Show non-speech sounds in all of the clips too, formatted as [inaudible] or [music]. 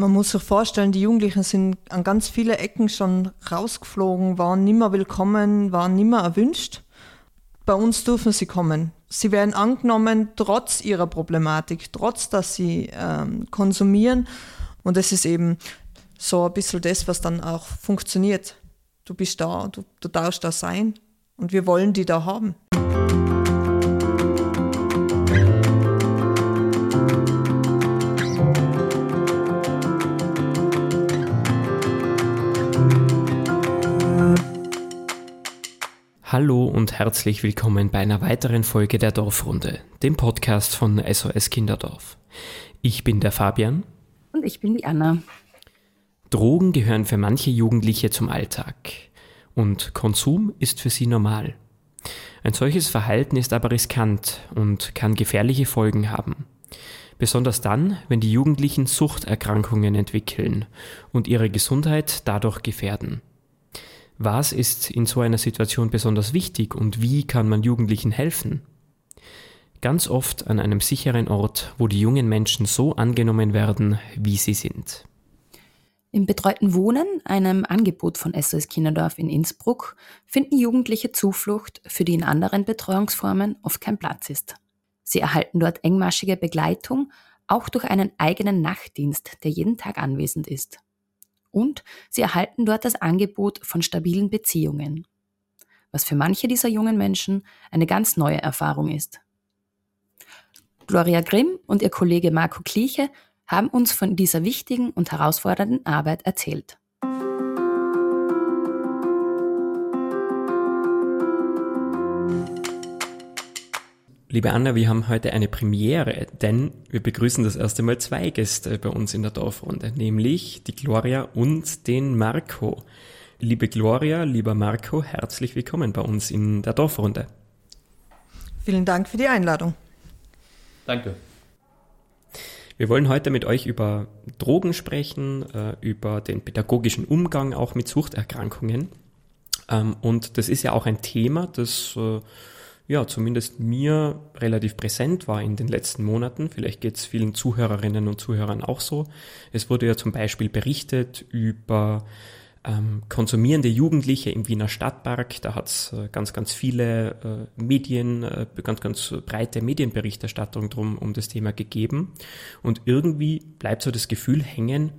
man muss sich vorstellen, die Jugendlichen sind an ganz viele Ecken schon rausgeflogen, waren nimmer willkommen, waren nimmer erwünscht. Bei uns dürfen sie kommen. Sie werden angenommen, trotz ihrer Problematik, trotz dass sie ähm, konsumieren. Und das ist eben so ein bisschen das, was dann auch funktioniert. Du bist da, du, du darfst da sein und wir wollen die da haben. Hallo und herzlich willkommen bei einer weiteren Folge der Dorfrunde, dem Podcast von SOS Kinderdorf. Ich bin der Fabian. Und ich bin die Anna. Drogen gehören für manche Jugendliche zum Alltag. Und Konsum ist für sie normal. Ein solches Verhalten ist aber riskant und kann gefährliche Folgen haben. Besonders dann, wenn die Jugendlichen Suchterkrankungen entwickeln und ihre Gesundheit dadurch gefährden. Was ist in so einer Situation besonders wichtig und wie kann man Jugendlichen helfen? Ganz oft an einem sicheren Ort, wo die jungen Menschen so angenommen werden, wie sie sind. Im betreuten Wohnen, einem Angebot von SOS Kinderdorf in Innsbruck, finden Jugendliche Zuflucht, für die in anderen Betreuungsformen oft kein Platz ist. Sie erhalten dort engmaschige Begleitung, auch durch einen eigenen Nachtdienst, der jeden Tag anwesend ist und sie erhalten dort das Angebot von stabilen Beziehungen, was für manche dieser jungen Menschen eine ganz neue Erfahrung ist. Gloria Grimm und ihr Kollege Marco Kliche haben uns von dieser wichtigen und herausfordernden Arbeit erzählt. Liebe Anna, wir haben heute eine Premiere, denn wir begrüßen das erste Mal zwei Gäste bei uns in der Dorfrunde, nämlich die Gloria und den Marco. Liebe Gloria, lieber Marco, herzlich willkommen bei uns in der Dorfrunde. Vielen Dank für die Einladung. Danke. Wir wollen heute mit euch über Drogen sprechen, äh, über den pädagogischen Umgang auch mit Suchterkrankungen. Ähm, und das ist ja auch ein Thema, das äh, ja, zumindest mir relativ präsent war in den letzten Monaten. Vielleicht geht es vielen Zuhörerinnen und Zuhörern auch so. Es wurde ja zum Beispiel berichtet über ähm, konsumierende Jugendliche im Wiener Stadtpark. Da hat es äh, ganz, ganz viele äh, Medien, äh, ganz, ganz breite Medienberichterstattung drum um das Thema gegeben. Und irgendwie bleibt so das Gefühl hängen,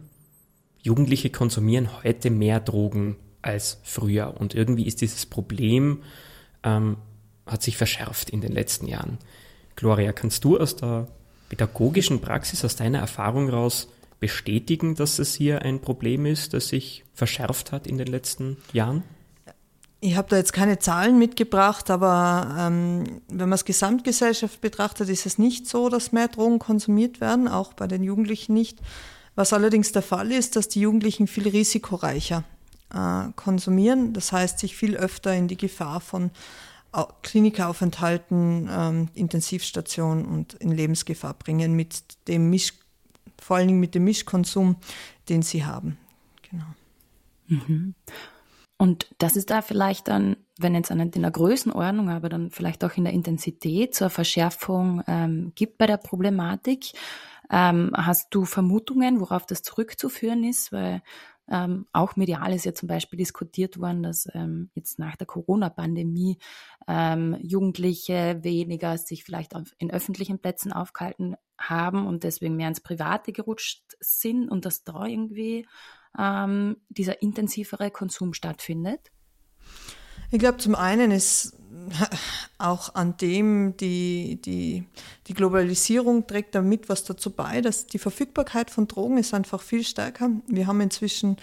Jugendliche konsumieren heute mehr Drogen als früher. Und irgendwie ist dieses Problem ähm, hat sich verschärft in den letzten Jahren. Gloria, kannst du aus der pädagogischen Praxis, aus deiner Erfahrung raus bestätigen, dass es hier ein Problem ist, das sich verschärft hat in den letzten Jahren? Ich habe da jetzt keine Zahlen mitgebracht, aber ähm, wenn man es Gesamtgesellschaft betrachtet, ist es nicht so, dass mehr Drogen konsumiert werden, auch bei den Jugendlichen nicht. Was allerdings der Fall ist, dass die Jugendlichen viel risikoreicher äh, konsumieren, das heißt sich viel öfter in die Gefahr von Klinikaufenthalten, ähm, Intensivstation und in Lebensgefahr bringen mit dem Misch, vor allen Dingen mit dem Mischkonsum, den sie haben. Genau. Mhm. Und das ist da vielleicht dann, wenn jetzt in der Größenordnung, aber dann vielleicht auch in der Intensität zur Verschärfung ähm, gibt bei der Problematik. Ähm, hast du Vermutungen, worauf das zurückzuführen ist? Weil ähm, auch medial ist ja zum Beispiel diskutiert worden, dass ähm, jetzt nach der Corona-Pandemie ähm, Jugendliche weniger sich vielleicht auf, in öffentlichen Plätzen aufgehalten haben und deswegen mehr ins Private gerutscht sind und dass da irgendwie ähm, dieser intensivere Konsum stattfindet? Ich glaube, zum einen ist auch an dem die, die, die Globalisierung trägt damit was dazu bei, dass die Verfügbarkeit von Drogen ist einfach viel stärker. Wir haben inzwischen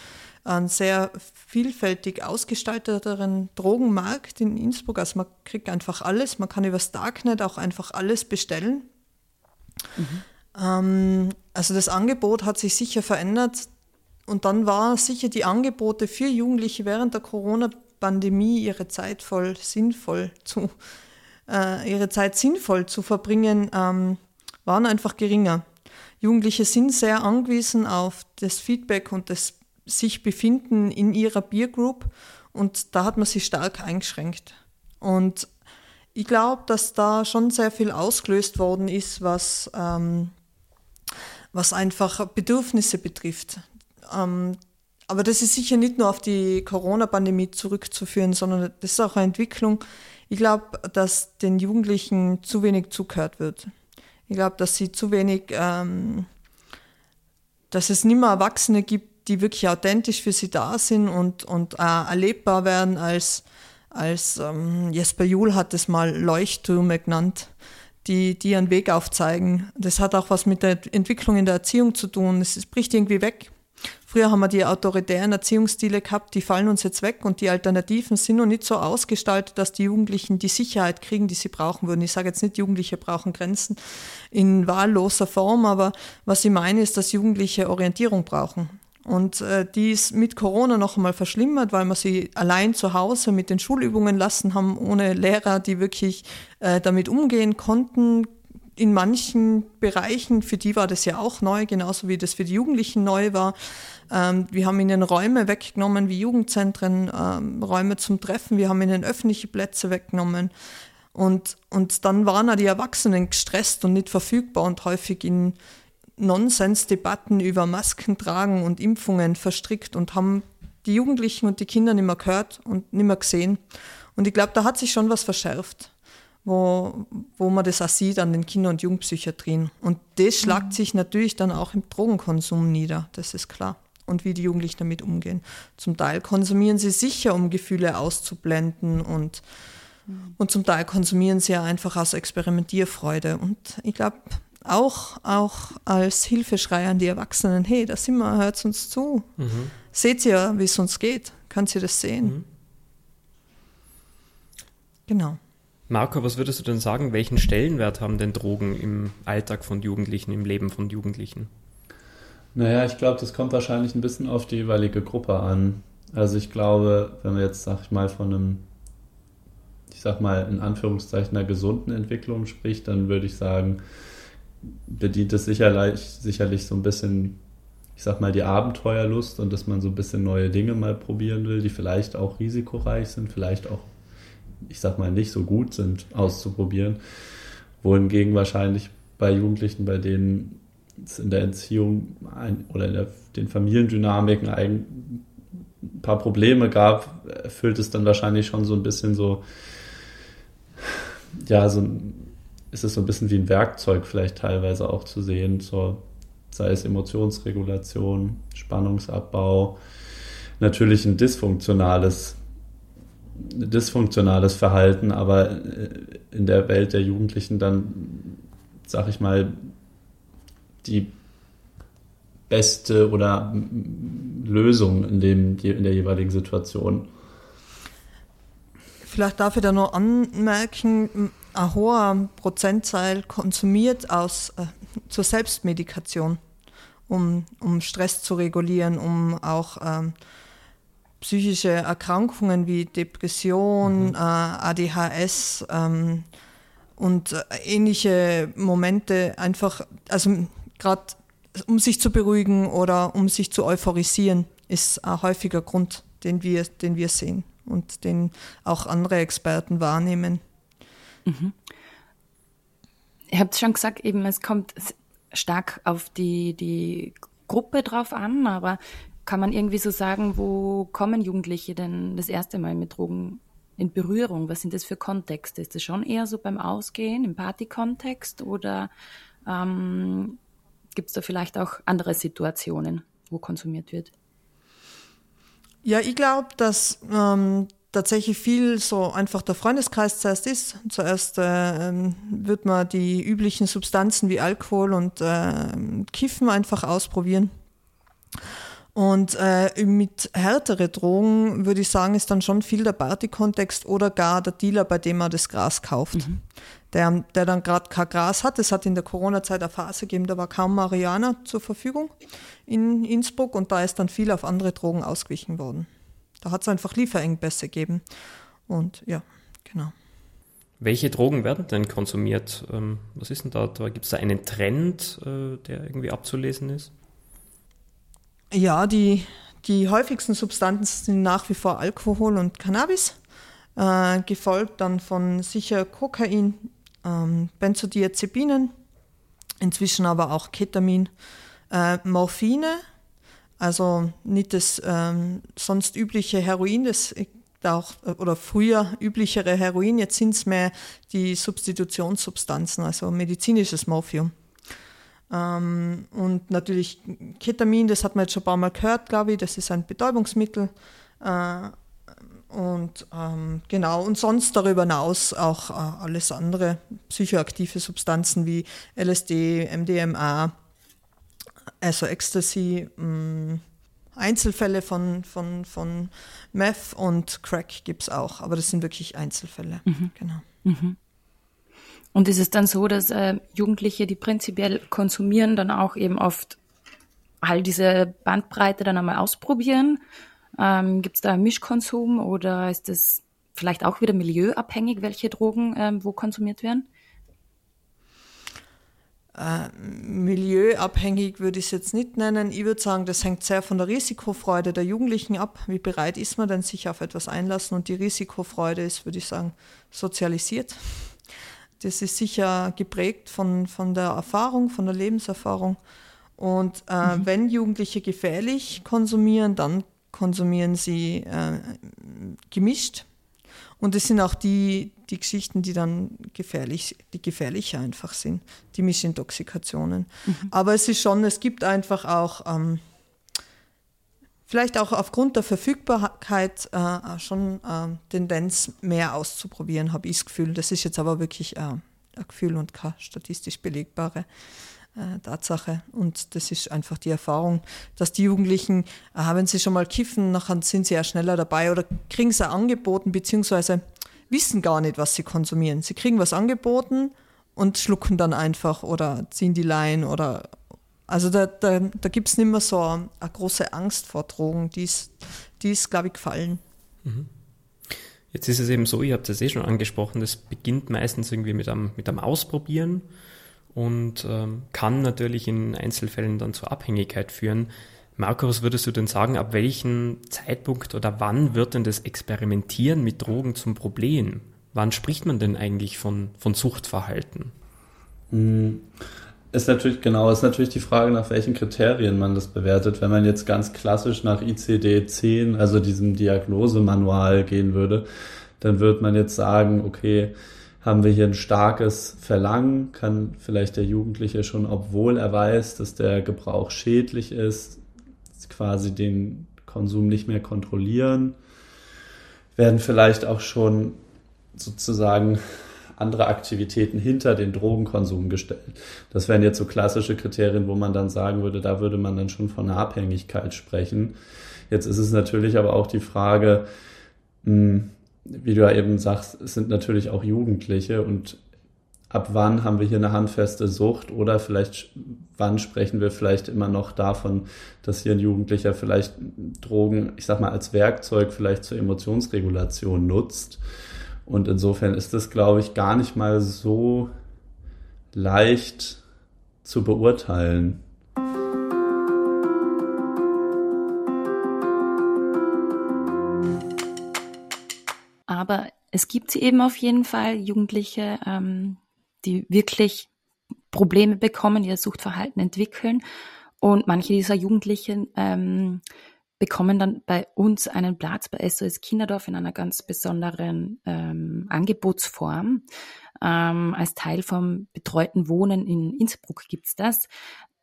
einen sehr vielfältig ausgestalteteren Drogenmarkt in Innsbruck. Also man kriegt einfach alles. Man kann über das Darknet auch einfach alles bestellen. Mhm. Ähm, also das Angebot hat sich sicher verändert. Und dann war sicher die Angebote für Jugendliche während der Corona-Pandemie Pandemie ihre Zeit voll sinnvoll zu, [laughs] äh, ihre Zeit sinnvoll zu verbringen, ähm, waren einfach geringer. Jugendliche sind sehr angewiesen auf das Feedback und das sich befinden in ihrer Peer Group und da hat man sich stark eingeschränkt. Und ich glaube, dass da schon sehr viel ausgelöst worden ist, was, ähm, was einfach Bedürfnisse betrifft. Ähm, aber das ist sicher nicht nur auf die Corona-Pandemie zurückzuführen, sondern das ist auch eine Entwicklung. Ich glaube, dass den Jugendlichen zu wenig zugehört wird. Ich glaube, dass sie zu wenig, ähm, dass es nicht mehr Erwachsene gibt, die wirklich authentisch für sie da sind und, und äh, erlebbar werden als, als ähm, Jesper Juhl hat es mal Leuchttürme genannt, die, die einen Weg aufzeigen. Das hat auch was mit der Entwicklung in der Erziehung zu tun. Es bricht irgendwie weg. Früher haben wir die autoritären Erziehungsstile gehabt, die fallen uns jetzt weg und die Alternativen sind noch nicht so ausgestaltet, dass die Jugendlichen die Sicherheit kriegen, die sie brauchen würden. Ich sage jetzt nicht, Jugendliche brauchen Grenzen in wahlloser Form, aber was ich meine ist, dass Jugendliche Orientierung brauchen. Und äh, die ist mit Corona noch einmal verschlimmert, weil wir sie allein zu Hause mit den Schulübungen lassen haben, ohne Lehrer, die wirklich äh, damit umgehen konnten, in manchen Bereichen, für die war das ja auch neu, genauso wie das für die Jugendlichen neu war. Ähm, wir haben ihnen Räume weggenommen, wie Jugendzentren, ähm, Räume zum Treffen, wir haben ihnen öffentliche Plätze weggenommen. Und, und dann waren auch die Erwachsenen gestresst und nicht verfügbar und häufig in Nonsensdebatten über Masken tragen und Impfungen verstrickt und haben die Jugendlichen und die Kinder nicht mehr gehört und nicht mehr gesehen. Und ich glaube, da hat sich schon was verschärft wo, wo man das auch sieht an den Kinder- und Jugendpsychiatrien. Und das schlagt mhm. sich natürlich dann auch im Drogenkonsum nieder, das ist klar. Und wie die Jugendlichen damit umgehen. Zum Teil konsumieren sie sicher, um Gefühle auszublenden und, mhm. und zum Teil konsumieren sie ja einfach aus Experimentierfreude. Und ich glaube, auch, auch als Hilfeschrei an die Erwachsenen, hey, da sind wir, hört uns zu. Mhm. Seht ihr, wie es uns geht? Könnt ihr das sehen? Mhm. Genau. Marco, was würdest du denn sagen, welchen Stellenwert haben denn Drogen im Alltag von Jugendlichen, im Leben von Jugendlichen? Naja, ich glaube, das kommt wahrscheinlich ein bisschen auf die jeweilige Gruppe an. Also ich glaube, wenn man jetzt, sag ich mal, von einem, ich sag mal, in Anführungszeichen einer gesunden Entwicklung spricht, dann würde ich sagen, bedient es sicherlich, sicherlich so ein bisschen, ich sag mal, die Abenteuerlust und dass man so ein bisschen neue Dinge mal probieren will, die vielleicht auch risikoreich sind, vielleicht auch ich sag mal, nicht so gut sind, auszuprobieren. Wohingegen wahrscheinlich bei Jugendlichen, bei denen es in der Entziehung ein, oder in der, den Familiendynamiken ein, ein paar Probleme gab, erfüllt es dann wahrscheinlich schon so ein bisschen so, ja, so ist es so ein bisschen wie ein Werkzeug vielleicht teilweise auch zu sehen, zur, sei es Emotionsregulation, Spannungsabbau, natürlich ein dysfunktionales dysfunktionales Verhalten, aber äh, in der Welt der Jugendlichen dann, sag ich mal, die beste oder Lösung in, dem, in der jeweiligen Situation. Vielleicht darf ich da noch anmerken, ein hoher Prozentzahl konsumiert aus, äh, zur Selbstmedikation, um, um Stress zu regulieren, um auch ähm, psychische Erkrankungen wie Depression, mhm. äh, ADHS ähm, und äh, ähnliche Momente einfach, also gerade um sich zu beruhigen oder um sich zu euphorisieren, ist ein häufiger Grund, den wir, den wir sehen und den auch andere Experten wahrnehmen. Mhm. Ihr habt schon gesagt, eben es kommt stark auf die, die Gruppe drauf an, aber kann man irgendwie so sagen, wo kommen Jugendliche denn das erste Mal mit Drogen in Berührung? Was sind das für Kontexte? Ist das schon eher so beim Ausgehen, im Partykontext oder ähm, gibt es da vielleicht auch andere Situationen, wo konsumiert wird? Ja, ich glaube, dass ähm, tatsächlich viel so einfach der Freundeskreis zuerst ist. Zuerst äh, wird man die üblichen Substanzen wie Alkohol und äh, Kiffen einfach ausprobieren. Und äh, mit härtere Drogen würde ich sagen, ist dann schon viel der Party-Kontext oder gar der Dealer, bei dem man das Gras kauft. Mhm. Der, der dann gerade kein Gras hat. Es hat in der Corona-Zeit eine Phase gegeben, da war kaum Marihuana zur Verfügung in Innsbruck und da ist dann viel auf andere Drogen ausgewichen worden. Da hat es einfach Lieferengpässe gegeben. Und ja, genau. Welche Drogen werden denn konsumiert? Ähm, was ist denn da? Gibt es da einen Trend, äh, der irgendwie abzulesen ist? Ja, die, die häufigsten Substanzen sind nach wie vor Alkohol und Cannabis, äh, gefolgt dann von sicher Kokain, ähm, Benzodiazepinen, inzwischen aber auch Ketamin, äh, Morphine, also nicht das ähm, sonst übliche Heroin, das auch, oder früher üblichere Heroin, jetzt sind es mehr die Substitutionssubstanzen, also medizinisches Morphium. Ähm, und natürlich Ketamin, das hat man jetzt schon ein paar Mal gehört, glaube ich, das ist ein Betäubungsmittel. Äh, und ähm, genau, und sonst darüber hinaus auch äh, alles andere psychoaktive Substanzen wie LSD, MDMA, also Ecstasy, mh, mm, Einzelfälle von, von, von Meth und Crack gibt es auch, aber das sind wirklich Einzelfälle. Mhm. Genau. Mhm. Und ist es dann so, dass äh, Jugendliche, die prinzipiell konsumieren, dann auch eben oft all diese Bandbreite dann einmal ausprobieren? Ähm, Gibt es da Mischkonsum oder ist es vielleicht auch wieder milieuabhängig, welche Drogen ähm, wo konsumiert werden? Äh, milieuabhängig würde ich es jetzt nicht nennen. Ich würde sagen, das hängt sehr von der Risikofreude der Jugendlichen ab. Wie bereit ist man denn, sich auf etwas einlassen? Und die Risikofreude ist, würde ich sagen, sozialisiert. Das ist sicher geprägt von, von der Erfahrung, von der Lebenserfahrung. Und äh, mhm. wenn Jugendliche gefährlich konsumieren, dann konsumieren sie äh, gemischt. Und es sind auch die, die Geschichten, die dann gefährlich, die gefährlicher einfach sind, die Mischintoxikationen. Mhm. Aber es ist schon, es gibt einfach auch, ähm, vielleicht auch aufgrund der Verfügbarkeit äh, schon äh, Tendenz, mehr auszuprobieren, habe ich das Gefühl. Das ist jetzt aber wirklich äh, ein Gefühl und keine statistisch belegbare äh, Tatsache. Und das ist einfach die Erfahrung, dass die Jugendlichen, äh, wenn sie schon mal kiffen, nachher sind sie ja schneller dabei oder kriegen sie angeboten, beziehungsweise wissen gar nicht, was sie konsumieren. Sie kriegen was angeboten und schlucken dann einfach oder ziehen die Leine oder also da, da, da gibt es nicht mehr so eine, eine, große Angst vor Drogen, die ist, die ist glaube ich, gefallen. Mhm. Jetzt ist es eben so, ihr habt es eh schon angesprochen, das beginnt meistens irgendwie mit einem, mit einem Ausprobieren und ähm, kann natürlich in Einzelfällen dann zur Abhängigkeit führen. Marco, was würdest du denn sagen, ab welchem Zeitpunkt oder wann wird denn das Experimentieren mit Drogen zum Problem? Wann spricht man denn eigentlich von, von Suchtverhalten? Hm, ist natürlich, genau, ist natürlich die Frage, nach welchen Kriterien man das bewertet. Wenn man jetzt ganz klassisch nach ICD-10, also diesem Diagnosemanual gehen würde, dann würde man jetzt sagen, okay, haben wir hier ein starkes Verlangen, kann vielleicht der Jugendliche schon, obwohl er weiß, dass der Gebrauch schädlich ist, quasi den Konsum nicht mehr kontrollieren, werden vielleicht auch schon sozusagen andere Aktivitäten hinter den Drogenkonsum gestellt. Das wären jetzt so klassische Kriterien, wo man dann sagen würde, da würde man dann schon von einer Abhängigkeit sprechen. Jetzt ist es natürlich aber auch die Frage, hm, wie du ja eben sagst, es sind natürlich auch Jugendliche und ab wann haben wir hier eine handfeste Sucht oder vielleicht wann sprechen wir vielleicht immer noch davon, dass hier ein Jugendlicher vielleicht Drogen, ich sag mal, als Werkzeug vielleicht zur Emotionsregulation nutzt. Und insofern ist das, glaube ich, gar nicht mal so leicht zu beurteilen. Aber es gibt eben auf jeden Fall, Jugendliche, ähm, die wirklich Probleme bekommen, ihr Suchtverhalten entwickeln. Und manche dieser Jugendlichen ähm, bekommen dann bei uns einen Platz bei SOS Kinderdorf in einer ganz besonderen ähm, Angebotsform. Ähm, als Teil vom betreuten Wohnen in Innsbruck gibt's das.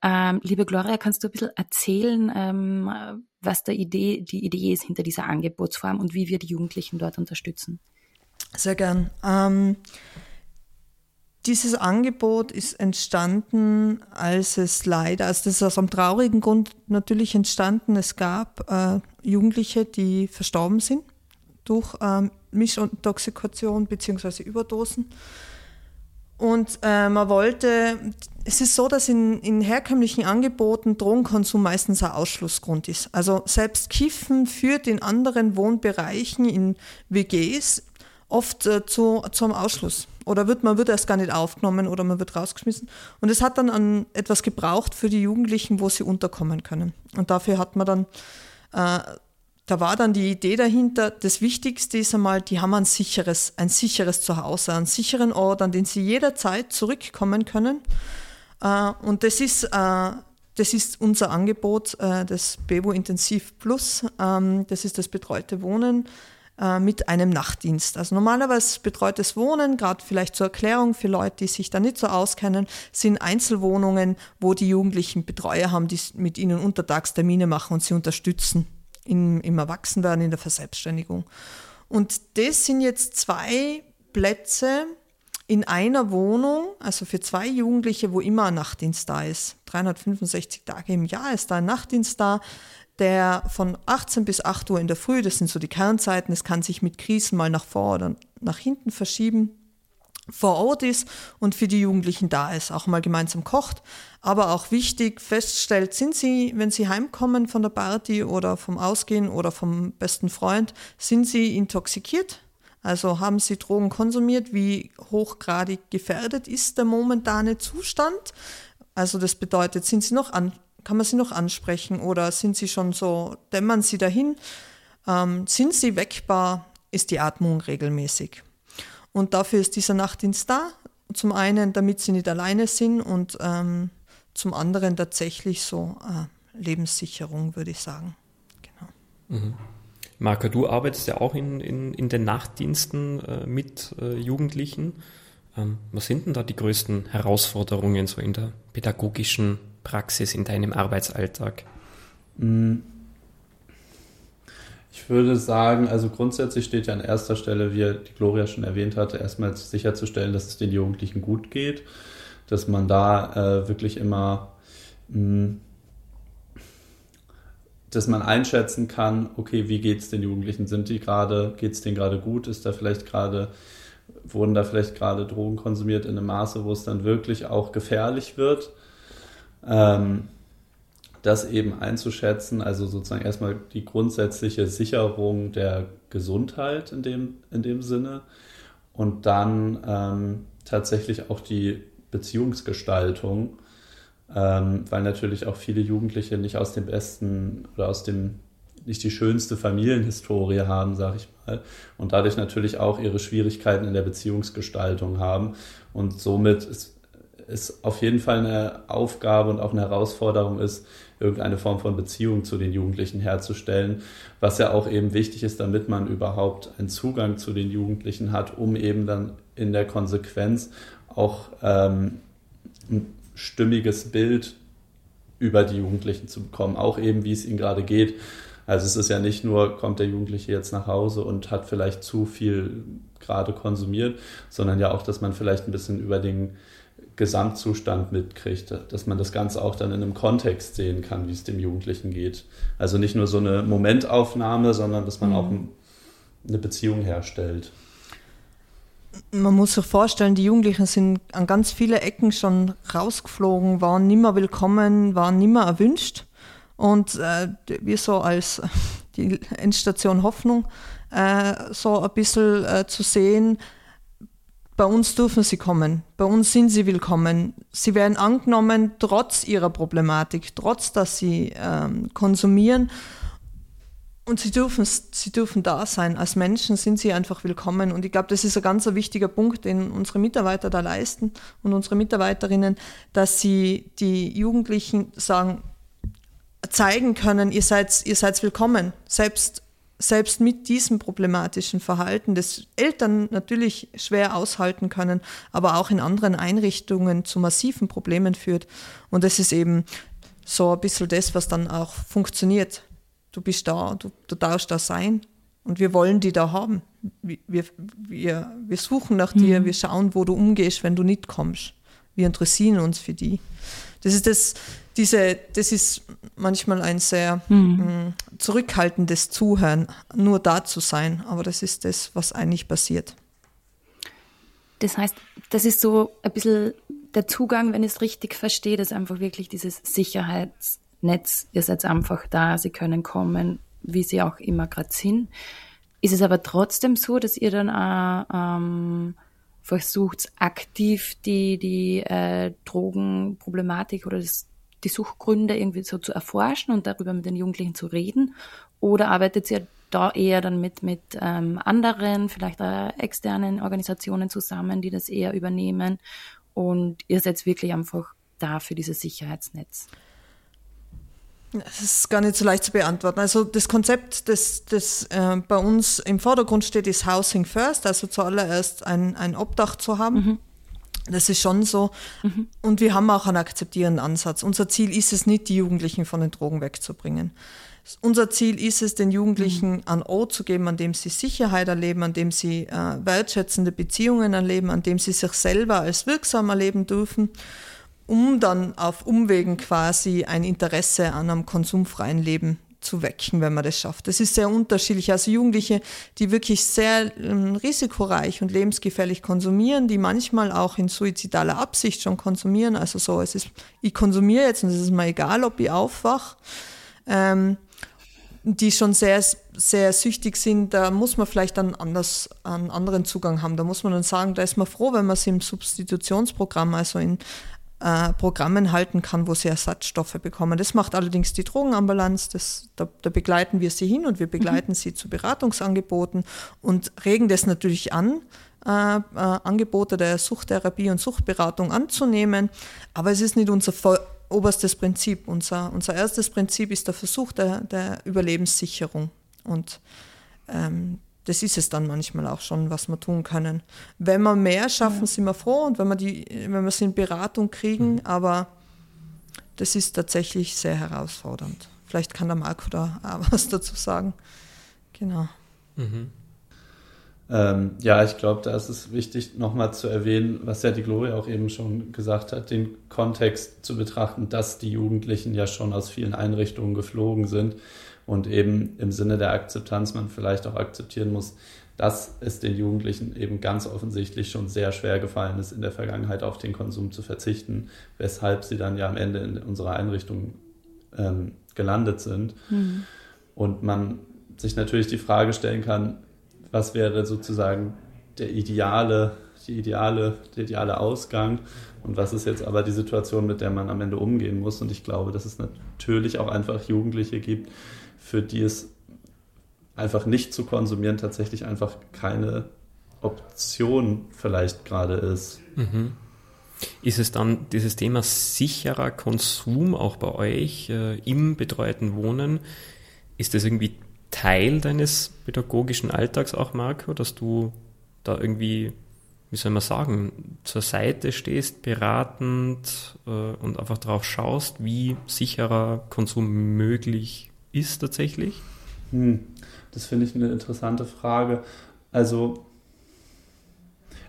Ähm, liebe Gloria, kannst du ein bisschen erzählen, ähm, was der Idee, die Idee ist hinter dieser Angebotsform und wie wir die Jugendlichen dort unterstützen? Sehr gern. Ähm, dieses Angebot ist entstanden, als es leider, also das ist aus einem traurigen Grund natürlich entstanden. Es gab äh, Jugendliche, die verstorben sind durch ähm, Mischintoxikation bzw. Überdosen. Und äh, man wollte, es ist so, dass in, in herkömmlichen Angeboten Drogenkonsum meistens ein Ausschlussgrund ist. Also selbst Kiffen führt in anderen Wohnbereichen, in WGs, oft äh, zu, zum Ausschluss. Oder wird, man wird erst gar nicht aufgenommen oder man wird rausgeschmissen. Und es hat dann an etwas gebraucht für die Jugendlichen, wo sie unterkommen können. Und dafür hat man dann äh, da war dann die Idee dahinter, das Wichtigste ist einmal, die haben ein sicheres, ein sicheres Zuhause, einen sicheren Ort, an den sie jederzeit zurückkommen können. Äh, und das ist, äh, das ist unser Angebot, äh, das Bevo Intensiv Plus. Ähm, das ist das betreute Wohnen äh, mit einem Nachtdienst. Also normalerweise betreutes Wohnen, gerade vielleicht zur Erklärung für Leute, die sich da nicht so auskennen, sind Einzelwohnungen, wo die Jugendlichen Betreuer haben, die mit ihnen Untertagstermine machen und sie unterstützen im, im Erwachsenwerden, in der Verselbstständigung. Und das sind jetzt zwei Plätze in einer Wohnung, also für zwei Jugendliche, wo immer ein Nachtdienst da ist. 365 Tage im Jahr ist da ein Nachtdienst da der von 18 bis 8 Uhr in der Früh, das sind so die Kernzeiten, es kann sich mit Krisen mal nach vor oder nach hinten verschieben, vor Ort ist und für die Jugendlichen da ist, auch mal gemeinsam kocht. Aber auch wichtig feststellt, sind sie, wenn sie heimkommen von der Party oder vom Ausgehen oder vom besten Freund, sind sie intoxikiert? Also haben sie Drogen konsumiert? Wie hochgradig gefährdet ist der momentane Zustand? Also das bedeutet, sind sie noch an, kann man sie noch ansprechen oder sind sie schon so, dämmern sie dahin? Ähm, sind sie weckbar? Ist die Atmung regelmäßig? Und dafür ist dieser Nachtdienst da. Zum einen, damit sie nicht alleine sind und ähm, zum anderen tatsächlich so äh, Lebenssicherung, würde ich sagen. Genau. Mhm. Marco, du arbeitest ja auch in, in, in den Nachtdiensten äh, mit äh, Jugendlichen. Ähm, was sind denn da die größten Herausforderungen so in der pädagogischen Praxis, in deinem Arbeitsalltag? Mm. Ich würde sagen, also grundsätzlich steht ja an erster Stelle, wie die Gloria schon erwähnt hatte, erstmal sicherzustellen, dass es den Jugendlichen gut geht, dass man da äh, wirklich immer, mh, mm, dass man einschätzen kann, okay, wie geht es den Jugendlichen? Sind die gerade, geht es denen gerade gut? Ist da vielleicht gerade, wurden da vielleicht gerade Drogen konsumiert in einem Maße, wo es dann wirklich auch gefährlich wird? Ähm, das eben einzuschätzen, also sozusagen erstmal die grundsätzliche Sicherung der Gesundheit in dem, in dem Sinne und dann ähm, tatsächlich auch die Beziehungsgestaltung, ähm, weil natürlich auch viele Jugendliche nicht aus dem besten oder aus dem nicht die schönste Familienhistorie haben, sage ich mal, und dadurch natürlich auch ihre Schwierigkeiten in der Beziehungsgestaltung haben. Und somit ist es auf jeden Fall eine Aufgabe und auch eine Herausforderung ist, irgendeine Form von Beziehung zu den Jugendlichen herzustellen, was ja auch eben wichtig ist, damit man überhaupt einen Zugang zu den Jugendlichen hat, um eben dann in der Konsequenz auch ähm, ein stimmiges Bild über die Jugendlichen zu bekommen, auch eben wie es ihnen gerade geht. Also es ist ja nicht nur, kommt der Jugendliche jetzt nach Hause und hat vielleicht zu viel gerade konsumiert, sondern ja auch, dass man vielleicht ein bisschen über den Gesamtzustand mitkriegt, dass man das Ganze auch dann in einem Kontext sehen kann, wie es dem Jugendlichen geht. Also nicht nur so eine Momentaufnahme, sondern dass man mhm. auch eine Beziehung herstellt. Man muss sich vorstellen, die Jugendlichen sind an ganz viele Ecken schon rausgeflogen, waren nimmer willkommen, waren nimmer erwünscht. Und äh, wir so als [laughs] die Endstation Hoffnung äh, so ein bisschen äh, zu sehen, bei uns dürfen sie kommen, bei uns sind sie willkommen. Sie werden angenommen trotz ihrer Problematik, trotz dass sie ähm, konsumieren. Und sie dürfen, sie dürfen da sein. Als Menschen sind sie einfach willkommen. Und ich glaube, das ist ein ganz wichtiger Punkt, den unsere Mitarbeiter da leisten und unsere Mitarbeiterinnen, dass sie die Jugendlichen sagen, zeigen können, ihr seid, ihr seid willkommen. Selbst selbst mit diesem problematischen Verhalten, das Eltern natürlich schwer aushalten können, aber auch in anderen Einrichtungen zu massiven Problemen führt. Und das ist eben so ein bisschen das, was dann auch funktioniert. Du bist da, du, du darfst da sein und wir wollen die da haben. Wir, wir, wir suchen nach mhm. dir, wir schauen, wo du umgehst, wenn du nicht kommst. Wir interessieren uns für die. Das ist das, diese, das ist manchmal ein sehr mhm. mh, mm, zurückhaltendes Zuhören, nur da zu sein. Aber das ist das, was eigentlich passiert. Das heißt, das ist so ein bisschen der Zugang, wenn ich es richtig verstehe, das ist einfach wirklich dieses Sicherheitsnetz. Ihr seid einfach da, sie können kommen, wie sie auch immer gerade sind. Ist es aber trotzdem so, dass ihr dann auch ähm, versucht, aktiv die, die äh, Drogenproblematik oder das die Suchgründe irgendwie so zu erforschen und darüber mit den Jugendlichen zu reden? Oder arbeitet ihr da eher dann mit, mit ähm, anderen, vielleicht auch externen Organisationen zusammen, die das eher übernehmen? Und ihr seid wirklich einfach dafür dieses Sicherheitsnetz? Das ist gar nicht so leicht zu beantworten. Also das Konzept, das, das äh, bei uns im Vordergrund steht, ist Housing First, also zuallererst ein, ein Obdach zu haben. Mhm. Das ist schon so. Mhm. Und wir haben auch einen akzeptierenden Ansatz. Unser Ziel ist es nicht, die Jugendlichen von den Drogen wegzubringen. Unser Ziel ist es, den Jugendlichen mhm. einen Ort zu geben, an dem sie Sicherheit erleben, an dem sie äh, wertschätzende Beziehungen erleben, an dem sie sich selber als wirksam erleben dürfen um dann auf Umwegen quasi ein Interesse an einem konsumfreien Leben zu wecken, wenn man das schafft. Das ist sehr unterschiedlich. Also Jugendliche, die wirklich sehr ähm, risikoreich und lebensgefährlich konsumieren, die manchmal auch in suizidaler Absicht schon konsumieren. Also so, es ist, ich konsumiere jetzt und es ist mir egal, ob ich aufwach. Ähm, die schon sehr, sehr süchtig sind, da muss man vielleicht dann anders, einen anderen Zugang haben. Da muss man dann sagen, da ist man froh, wenn man sie im Substitutionsprogramm, also in äh, Programmen halten kann, wo sie Ersatzstoffe bekommen. Das macht allerdings die Drogenambulanz. Das, da, da begleiten wir sie hin und wir begleiten mhm. sie zu Beratungsangeboten und regen das natürlich an, äh, äh, Angebote der Suchttherapie und Suchtberatung anzunehmen. Aber es ist nicht unser oberstes Prinzip. Unser, unser erstes Prinzip ist der Versuch der, der Überlebenssicherung. Und ähm, das ist es dann manchmal auch schon, was wir tun können. Wenn wir mehr schaffen, ja. sind wir froh und wenn wir, die, wenn wir sie in Beratung kriegen, mhm. aber das ist tatsächlich sehr herausfordernd. Vielleicht kann der Marco da [laughs] auch was dazu sagen. Genau. Mhm. Ähm, ja, ich glaube, da ist es wichtig, nochmal zu erwähnen, was ja die Gloria auch eben schon gesagt hat, den Kontext zu betrachten, dass die Jugendlichen ja schon aus vielen Einrichtungen geflogen sind und eben im Sinne der Akzeptanz man vielleicht auch akzeptieren muss, dass es den Jugendlichen eben ganz offensichtlich schon sehr schwer gefallen ist, in der Vergangenheit auf den Konsum zu verzichten, weshalb sie dann ja am Ende in unserer Einrichtung ähm, gelandet sind. Mhm. Und man sich natürlich die Frage stellen kann, was wäre sozusagen der ideale, die ideale, der ideale Ausgang und was ist jetzt aber die Situation, mit der man am Ende umgehen muss. Und ich glaube, dass es natürlich auch einfach Jugendliche gibt, für die es einfach nicht zu konsumieren tatsächlich einfach keine Option vielleicht gerade ist. Mhm. Ist es dann dieses Thema sicherer Konsum auch bei euch äh, im betreuten Wohnen? Ist das irgendwie Teil deines pädagogischen Alltags auch, Marco, dass du da irgendwie, wie soll man sagen, zur Seite stehst, beratend äh, und einfach darauf schaust, wie sicherer Konsum möglich ist tatsächlich? Hm, das finde ich eine interessante Frage. Also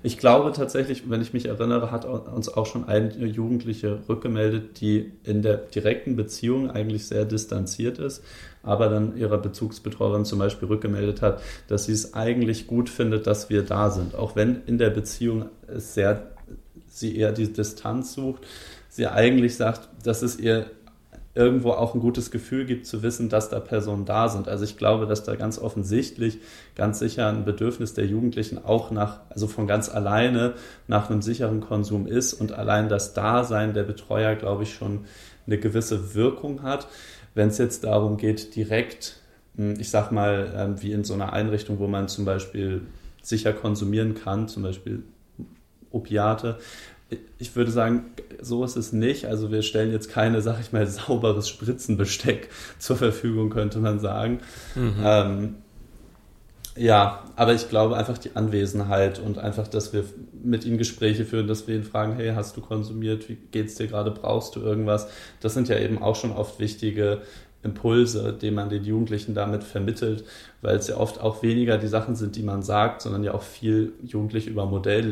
ich glaube tatsächlich, wenn ich mich erinnere, hat uns auch schon eine Jugendliche rückgemeldet, die in der direkten Beziehung eigentlich sehr distanziert ist, aber dann ihrer Bezugsbetreuerin zum Beispiel rückgemeldet hat, dass sie es eigentlich gut findet, dass wir da sind. Auch wenn in der Beziehung es sehr, sie eher die Distanz sucht, sie eigentlich sagt, dass es ihr irgendwo auch ein gutes Gefühl gibt zu wissen, dass da Personen da sind. Also ich glaube, dass da ganz offensichtlich ganz sicher ein Bedürfnis der Jugendlichen auch nach, also von ganz alleine nach einem sicheren Konsum ist und allein das Dasein der Betreuer, glaube ich, schon eine gewisse Wirkung hat. Wenn es jetzt darum geht, direkt, hm, ich sag mal, ähm, wie in so einer Einrichtung, wo man zum Beispiel sicher konsumieren kann, zum Beispiel Opiate, ich würde sagen, so ist es nicht. Also wir stellen jetzt keine, sag ich mal, [laughs] sauberes Spritzenbesteck zur Verfügung, könnte man sagen. Mhm. Ähm, ja, aber ich glaube einfach die Anwesenheit und einfach, dass wir mit ihnen Gespräche führen, dass wir ihn fragen, hey, hast du konsumiert? Wie geht's dir gerade? Brauchst du irgendwas? Das sind ja eben auch schon oft wichtige Impulse, die man den Jugendlichen damit vermittelt, weil es ja oft auch weniger die Sachen sind, die man sagt, sondern ja auch viel Jugendlich über Modell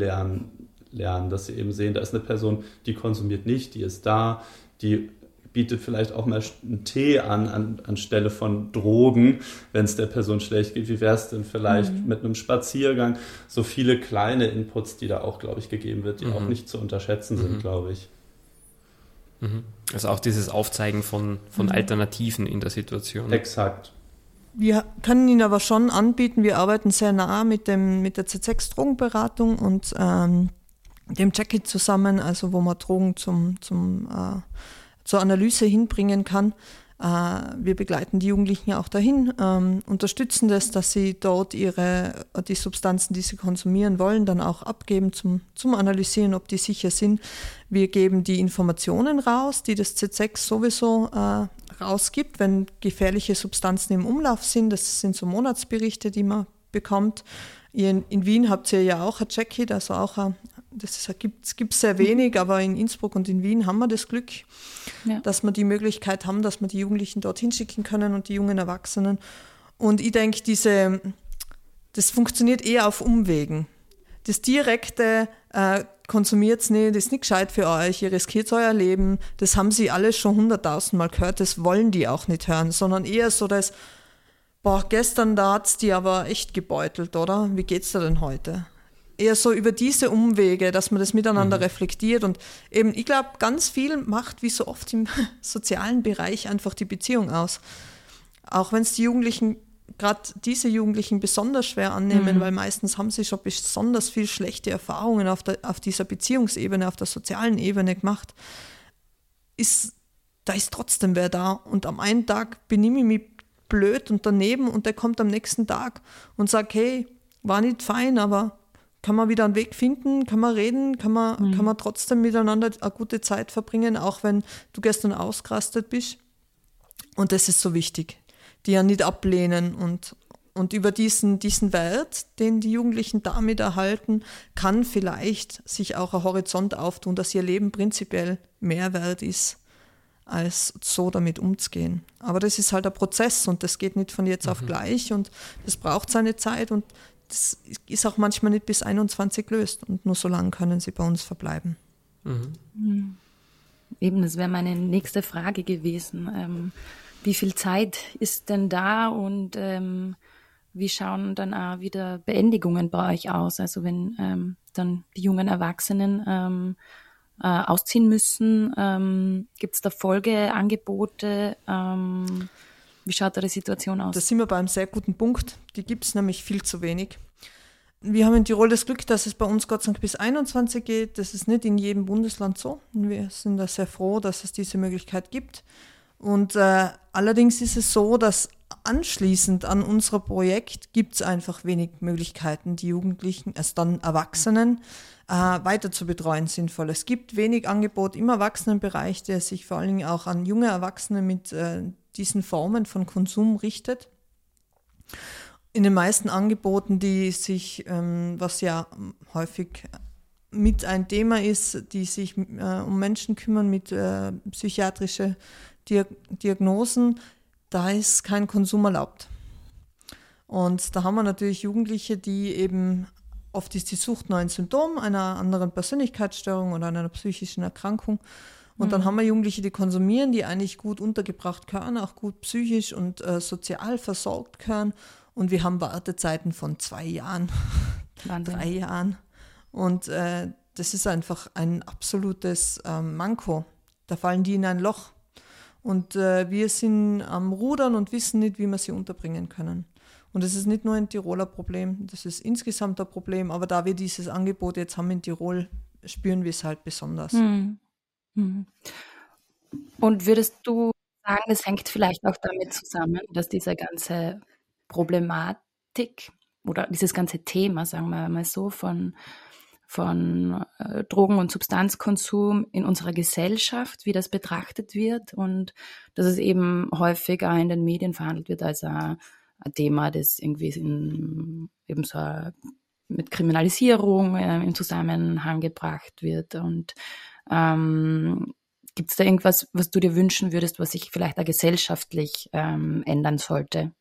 lernen dass sie eben sehen, da ist eine Person, die konsumiert nicht, die ist da, die bietet vielleicht auch mal einen Tee an, an anstelle von Drogen, wenn es der Person schlecht geht. Wie wäre es denn vielleicht mhm. mit einem Spaziergang? So viele kleine Inputs, die da auch, glaube ich, gegeben wird, die mhm. auch nicht zu unterschätzen sind, mhm. glaube ich. Mhm. Also auch dieses Aufzeigen von, von mhm. Alternativen in der Situation. Exakt. Wir können Ihnen aber schon anbieten, wir arbeiten sehr nah mit, dem, mit der Z6-Drogenberatung und ähm, dem Jackie zusammen, also wo man Drogen zum, zum, äh, zur Analyse hinbringen kann. Äh, wir begleiten die Jugendlichen auch dahin, ähm, unterstützen das, dass sie dort ihre, die Substanzen, die sie konsumieren wollen, dann auch abgeben zum, zum Analysieren, ob die sicher sind. Wir geben die Informationen raus, die das Z6 sowieso äh, rausgibt, wenn gefährliche Substanzen im Umlauf sind. Das sind so Monatsberichte, die man bekommt. In, in Wien habt ihr ja auch ein Jackie, also auch ein, das gibt es sehr wenig, aber in Innsbruck und in Wien haben wir das Glück, ja. dass wir die Möglichkeit haben, dass wir die Jugendlichen dorthin schicken können und die jungen Erwachsenen. Und ich denke, diese, das funktioniert eher auf Umwegen. Das direkte äh, konsumiert es nicht, das ist nicht gescheit für euch, ihr riskiert euer Leben, das haben sie alle schon hunderttausendmal gehört, das wollen die auch nicht hören, sondern eher so das, boah, gestern da hat es die aber echt gebeutelt, oder? Wie geht's dir denn heute? Eher so über diese Umwege, dass man das miteinander mhm. reflektiert. Und eben, ich glaube, ganz viel macht, wie so oft im [laughs] sozialen Bereich, einfach die Beziehung aus. Auch wenn es die Jugendlichen, gerade diese Jugendlichen besonders schwer annehmen, mhm. weil meistens haben sie schon besonders viel schlechte Erfahrungen auf, der, auf dieser Beziehungsebene, auf der sozialen Ebene gemacht, ist, da ist trotzdem wer da. Und am einen Tag benehme ich mich blöd und daneben und der kommt am nächsten Tag und sagt, hey, war nicht fein, aber kann man wieder einen Weg finden, kann man reden, kann man, mhm. kann man trotzdem miteinander eine gute Zeit verbringen, auch wenn du gestern ausgerastet bist. Und das ist so wichtig, die ja nicht ablehnen und, und über diesen, diesen Wert, den die Jugendlichen damit erhalten, kann vielleicht sich auch ein Horizont auftun, dass ihr Leben prinzipiell mehr wert ist, als so damit umzugehen. Aber das ist halt ein Prozess und das geht nicht von jetzt mhm. auf gleich und das braucht seine Zeit und das ist auch manchmal nicht bis 21 löst und nur so lange können sie bei uns verbleiben. Mhm. mhm. Eben, das wäre meine nächste Frage gewesen. Ähm, wie viel Zeit ist denn da und ähm, wie schauen dann auch wieder Beendigungen bei euch aus? Also wenn ähm, dann die jungen Erwachsenen ähm, äh, ausziehen müssen, ähm, gibt es da Folgeangebote? Wie schaut da die Situation aus? Da sind wir bei einem sehr guten Punkt. Die gibt es nämlich viel zu wenig. Wir haben in Tirol das Glück, dass es bei uns Gott sei Dank bis 21 geht. Das ist nicht in jedem Bundesland so. Wir sind da sehr froh, dass es diese Möglichkeit gibt. Und äh, allerdings ist es so, dass anschließend an unser Projekt gibt es einfach wenig Möglichkeiten, die Jugendlichen, also dann Erwachsenen, äh, weiter zu betreuen sinnvoll. Es gibt wenig Angebot im Erwachsenenbereich, der sich vor allen Dingen auch an junge Erwachsene mit äh, diesen Formen von Konsum richtet. In den meisten Angeboten, die sich, ähm, was ja häufig mit ein Thema ist, die sich äh, um Menschen kümmern mit äh, psychiatrischen Diag Diagnosen, da ist kein Konsum erlaubt. Und da haben wir natürlich Jugendliche, die eben oft ist die Sucht nur ein Symptom einer anderen Persönlichkeitsstörung oder einer psychischen Erkrankung. Und mhm. dann haben wir Jugendliche, die konsumieren, die eigentlich gut untergebracht können, auch gut psychisch und äh, sozial versorgt können. Und wir haben Wartezeiten von zwei Jahren, [laughs] Wahnsinn. drei Jahren. Und äh, das ist einfach ein absolutes äh, Manko. Da fallen die in ein Loch. Und äh, wir sind am Rudern und wissen nicht, wie wir sie unterbringen können. Und das ist nicht nur ein Tiroler Problem, das ist insgesamt ein Problem. Aber da wir dieses Angebot jetzt haben in Tirol, spüren wir es halt besonders. Mhm. Mhm. Und würdest du sagen, das hängt vielleicht auch damit zusammen, dass diese ganze Problematik oder dieses ganze Thema, sagen wir mal so, von, von äh, Drogen- und Substanzkonsum in unserer Gesellschaft, wie das betrachtet wird und dass es eben häufiger in den Medien verhandelt wird als ein, ein Thema, das irgendwie in, eben so mit Kriminalisierung äh, in Zusammenhang gebracht wird und ähm, Gibt es da irgendwas, was du dir wünschen würdest, was sich vielleicht auch gesellschaftlich ähm, ändern sollte?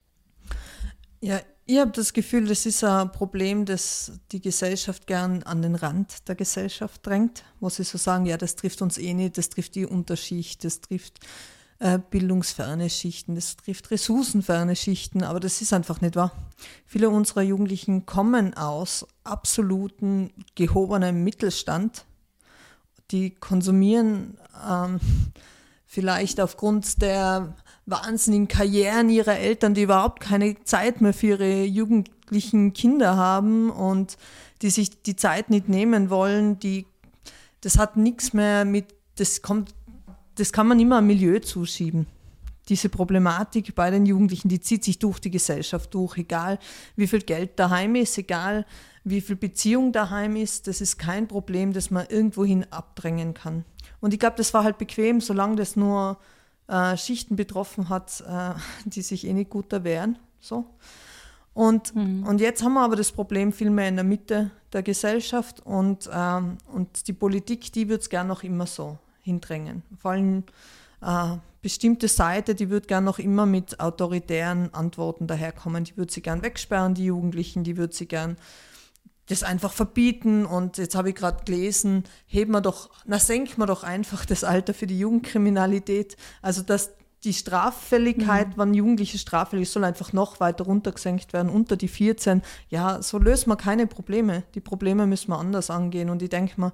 Ja, ich habe das Gefühl, das ist ein Problem, das die Gesellschaft gern an den Rand der Gesellschaft drängt, wo sie so sagen, ja, das trifft uns eh nicht, das trifft die Unterschicht, das trifft äh, bildungsferne Schichten, das trifft ressourcenferne Schichten, aber das ist einfach nicht wahr. Viele unserer Jugendlichen kommen aus absoluten gehobenem Mittelstand, die konsumieren ähm, vielleicht aufgrund der wahnsinnigen Karrieren ihrer Eltern, die überhaupt keine Zeit mehr für ihre jugendlichen Kinder haben und die sich die Zeit nicht nehmen wollen, die das hat nichts mehr mit, das kommt, das kann man immer am Milieu zuschieben. diese Problematik bei den Jugendlichen, die zieht sich durch die Gesellschaft durch, egal wie viel Geld daheim ist, egal wie viel Beziehung daheim ist, das ist kein Problem, das man irgendwohin abdrängen kann. Und ich glaube, das war halt bequem, solange das nur äh, Schichten betroffen hat, äh, [laughs] die sich eh nicht gut erwehren. So. Und, mhm. und jetzt haben wir aber das Problem viel mehr in der Mitte der Gesellschaft und, ähm, und die Politik, die wird es gern noch immer so hindrängen. Vor allem äh, bestimmte Seite, die wird gern noch immer mit autoritären Antworten daherkommen. Die würde sie gern wegsperren, die Jugendlichen, die würde sie gern das einfach verbieten. Und jetzt habe ich gerade gelesen, heben wir doch, na senken wir doch einfach das Alter für die Jugendkriminalität. Also dass die Straffälligkeit, mhm. wann Jugendliche straffällig soll einfach noch weiter runtergesenkt werden, unter die 14. Ja, so löst man keine Probleme. Die Probleme müssen wir anders angehen. Und ich denke mal,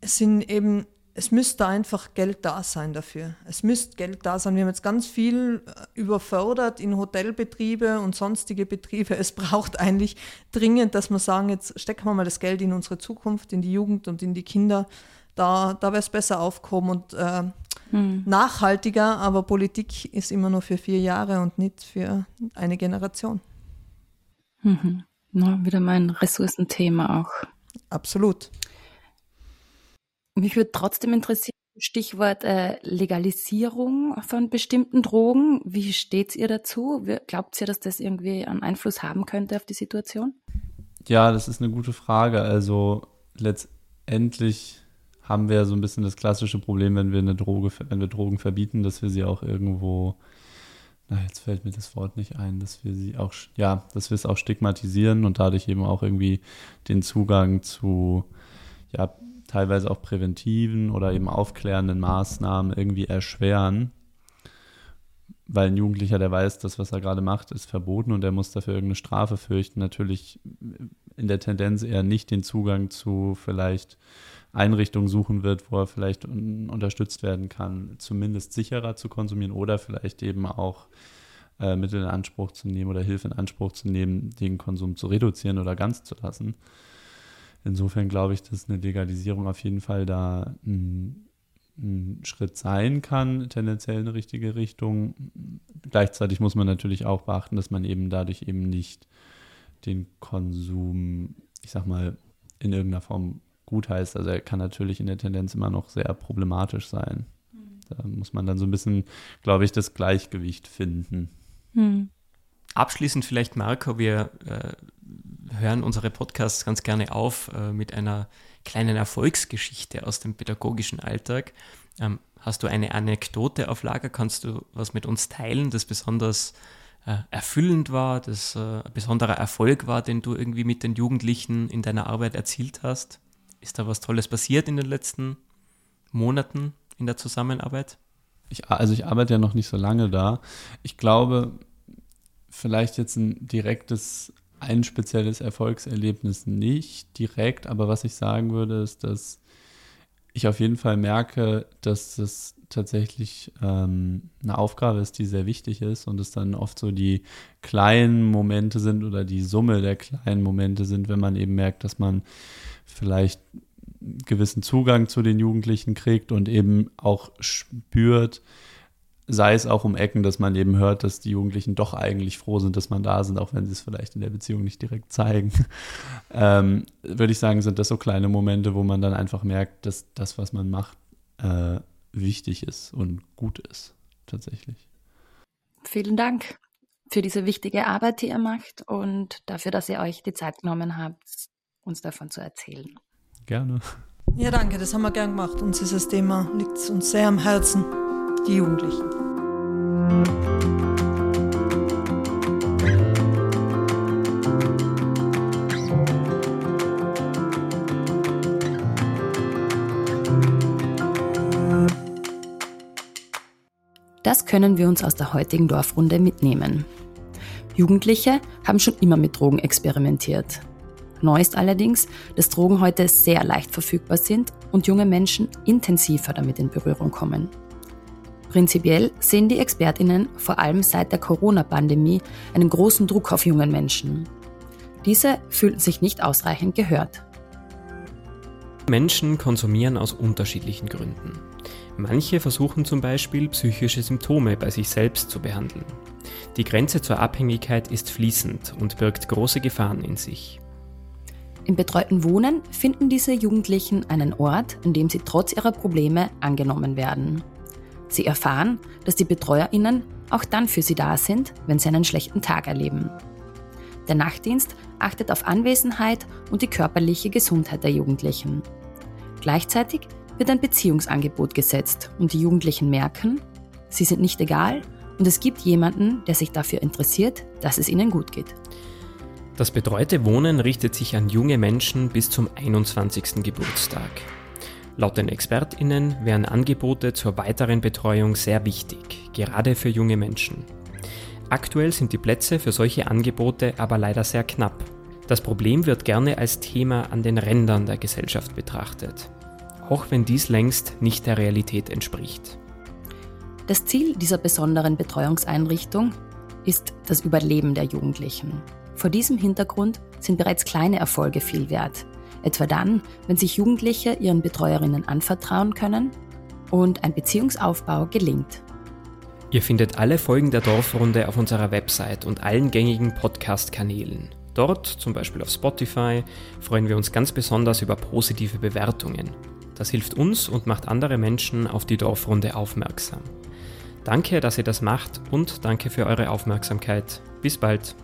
es sind eben es müsste einfach Geld da sein dafür. Es müsste Geld da sein. Wir haben jetzt ganz viel äh, überfördert in Hotelbetriebe und sonstige Betriebe. Es braucht eigentlich dringend, dass wir sagen, jetzt stecken wir mal das Geld in unsere Zukunft, in die Jugend und in die Kinder. Da, da wäre es besser aufgehoben und äh, hm. nachhaltiger, aber Politik ist immer nur für vier Jahre und nicht für eine Generation. Mhm. Na, wieder mein Ressourcenthema auch. Absolut. Mich würde trotzdem interessieren, Stichwort äh, Legalisierung von bestimmten Drogen. Wie steht ihr dazu? Glaubt ihr, dass das irgendwie einen Einfluss haben könnte auf die Situation? Ja, das ist eine gute Frage. Also letztendlich haben wir so ein bisschen das klassische Problem, wenn wir eine Droge, wenn wir Drogen verbieten, dass wir sie auch irgendwo, na, jetzt fällt mir das Wort nicht ein, dass wir sie auch, ja, dass wir es auch stigmatisieren und dadurch eben auch irgendwie den Zugang zu, ja, teilweise auch präventiven oder eben aufklärenden Maßnahmen irgendwie erschweren. Weil ein Jugendlicher, der weiß, dass was er gerade macht, ist verboten und er muss dafür irgendeine Strafe fürchten, natürlich in der Tendenz eher nicht den Zugang zu vielleicht Einrichtungen suchen wird, wo er vielleicht un unterstützt werden kann, zumindest sicherer zu konsumieren oder vielleicht eben auch äh, Mittel in Anspruch zu nehmen oder Hilfe in Anspruch zu nehmen, den Konsum zu reduzieren oder ganz zu lassen. Insofern glaube ich, dass eine Legalisierung auf jeden Fall da ein, ein Schritt sein kann, tendenziell in eine richtige Richtung. Gleichzeitig muss man natürlich auch beachten, dass man eben dadurch eben nicht den Konsum, ich sag mal, in irgendeiner Form gut heißt. Also er kann natürlich in der Tendenz immer noch sehr problematisch sein. Mhm. Da muss man dann so ein bisschen, glaube ich, das Gleichgewicht finden. Mhm. Abschließend vielleicht, Marco, wir äh, hören unsere Podcasts ganz gerne auf äh, mit einer kleinen Erfolgsgeschichte aus dem pädagogischen Alltag. Ähm, hast du eine Anekdote auf Lager? Kannst du was mit uns teilen, das besonders äh, erfüllend war, das äh, ein besonderer Erfolg war, den du irgendwie mit den Jugendlichen in deiner Arbeit erzielt hast? Ist da was Tolles passiert in den letzten Monaten in der Zusammenarbeit? Ich, also ich arbeite ja noch nicht so lange da. Ich glaube, vielleicht jetzt ein direktes ein spezielles Erfolgserlebnis nicht direkt, aber was ich sagen würde, ist, dass ich auf jeden Fall merke, dass das tatsächlich ähm, eine Aufgabe ist, die sehr wichtig ist und es dann oft so die kleinen Momente sind oder die Summe der kleinen Momente sind, wenn man eben merkt, dass man vielleicht gewissen Zugang zu den Jugendlichen kriegt und eben auch spürt, sei es auch um Ecken, dass man eben hört, dass die Jugendlichen doch eigentlich froh sind, dass man da sind, auch wenn sie es vielleicht in der Beziehung nicht direkt zeigen, [laughs] ähm, würde ich sagen, sind das so kleine Momente, wo man dann einfach merkt, dass das, was man macht, äh, wichtig ist und gut ist, tatsächlich. Vielen Dank für diese wichtige Arbeit, die ihr macht und dafür, dass ihr euch die Zeit genommen habt, uns davon zu erzählen. Gerne. Ja, danke, das haben wir gern gemacht. Uns ist das Thema, liegt uns sehr am Herzen die Jugendlichen. Das können wir uns aus der heutigen Dorfrunde mitnehmen. Jugendliche haben schon immer mit Drogen experimentiert. Neu ist allerdings, dass Drogen heute sehr leicht verfügbar sind und junge Menschen intensiver damit in Berührung kommen. Prinzipiell sehen die Expertinnen vor allem seit der Corona-Pandemie einen großen Druck auf jungen Menschen. Diese fühlten sich nicht ausreichend gehört. Menschen konsumieren aus unterschiedlichen Gründen. Manche versuchen zum Beispiel psychische Symptome bei sich selbst zu behandeln. Die Grenze zur Abhängigkeit ist fließend und birgt große Gefahren in sich. Im betreuten Wohnen finden diese Jugendlichen einen Ort, an dem sie trotz ihrer Probleme angenommen werden. Sie erfahren, dass die Betreuerinnen auch dann für sie da sind, wenn sie einen schlechten Tag erleben. Der Nachtdienst achtet auf Anwesenheit und die körperliche Gesundheit der Jugendlichen. Gleichzeitig wird ein Beziehungsangebot gesetzt und die Jugendlichen merken, sie sind nicht egal und es gibt jemanden, der sich dafür interessiert, dass es ihnen gut geht. Das betreute Wohnen richtet sich an junge Menschen bis zum 21. Geburtstag. Laut den Expertinnen wären Angebote zur weiteren Betreuung sehr wichtig, gerade für junge Menschen. Aktuell sind die Plätze für solche Angebote aber leider sehr knapp. Das Problem wird gerne als Thema an den Rändern der Gesellschaft betrachtet, auch wenn dies längst nicht der Realität entspricht. Das Ziel dieser besonderen Betreuungseinrichtung ist das Überleben der Jugendlichen. Vor diesem Hintergrund sind bereits kleine Erfolge viel wert, etwa dann, wenn sich Jugendliche ihren Betreuerinnen anvertrauen können und ein Beziehungsaufbau gelingt. Ihr findet alle Folgen der Dorfrunde auf unserer Website und allen gängigen Podcast-Kanälen. Dort, zum Beispiel auf Spotify, freuen wir uns ganz besonders über positive Bewertungen. Das hilft uns und macht andere Menschen auf die Dorfrunde aufmerksam. Danke, dass ihr das macht und danke für eure Aufmerksamkeit. Bis bald.